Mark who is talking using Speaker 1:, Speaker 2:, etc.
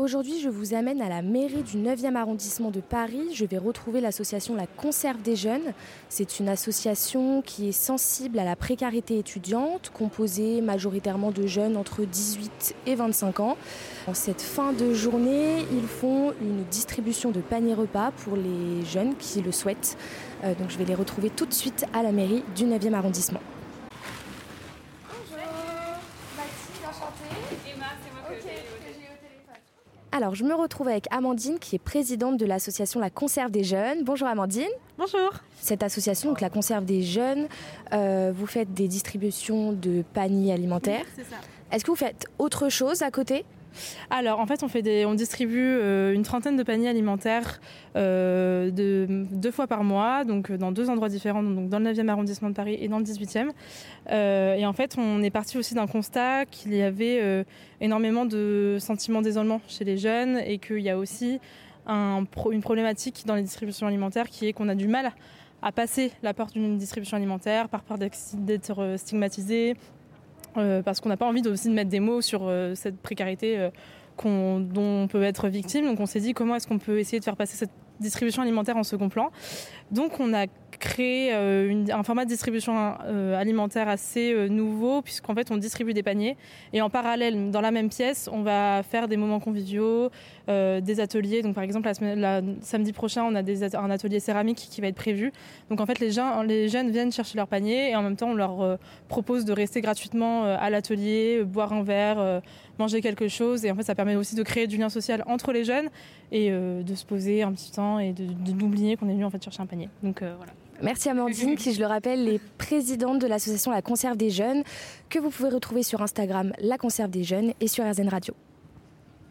Speaker 1: Aujourd'hui, je vous amène à la mairie du 9e arrondissement de Paris. Je vais retrouver l'association La Conserve des Jeunes. C'est une association qui est sensible à la précarité étudiante, composée majoritairement de jeunes entre 18 et 25 ans. En cette fin de journée, ils font une distribution de paniers repas pour les jeunes qui le souhaitent. Euh, donc je vais les retrouver tout de suite à la mairie du 9e arrondissement. Alors, je me retrouve avec Amandine, qui est présidente de l'association La Conserve des Jeunes. Bonjour Amandine.
Speaker 2: Bonjour.
Speaker 1: Cette association, donc La Conserve des Jeunes, euh, vous faites des distributions de paniers alimentaires.
Speaker 2: c'est ça.
Speaker 1: Est-ce que vous faites autre chose à côté?
Speaker 2: Alors, en fait, on, distribue euh, une trentaine de paniers alimentaires euh, de, deux fois par mois, donc euh, dans deux endroits différents, donc dans le 9e arrondissement de Paris et dans le 18e. Euh, et en fait, on est parti aussi d'un constat qu'il y avait énormément de sentiments d'isolement chez les jeunes et qu'il y a aussi une problématique dans les distributions alimentaires qui est qu'on a du mal à passer la porte d'une distribution alimentaire par peur d'être stigmatisé, parce qu'on n'a pas envie de- mettre des mots sur euh, cette précarité euh, dont on peut être victime. Donc on s'est dit comment est-ce qu'on peut essayer de faire passer cette distribution alimentaire en second plan. Donc on a créé euh, un format de distribution euh, alimentaire assez euh, nouveau puisqu'en fait on distribue des paniers et en parallèle dans la même pièce on va faire des moments conviviaux, des ateliers. Donc par exemple la samedi prochain on a un atelier céramique qui va être prévu. Donc en fait les les jeunes viennent chercher leur panier et en même temps on leur propose de rester gratuitement à l'atelier, boire un verre, manger quelque chose. Et en fait, ça permet aussi de créer du lien social entre les jeunes et de se poser un petit temps et d'oublier qu'on est venu en fait chercher un panier. Donc euh, voilà.
Speaker 1: Merci Amandine, qui, je le rappelle, est présidente de l'association La Conserve des Jeunes, que vous pouvez retrouver sur Instagram La Conserve des Jeunes et sur RZN Radio.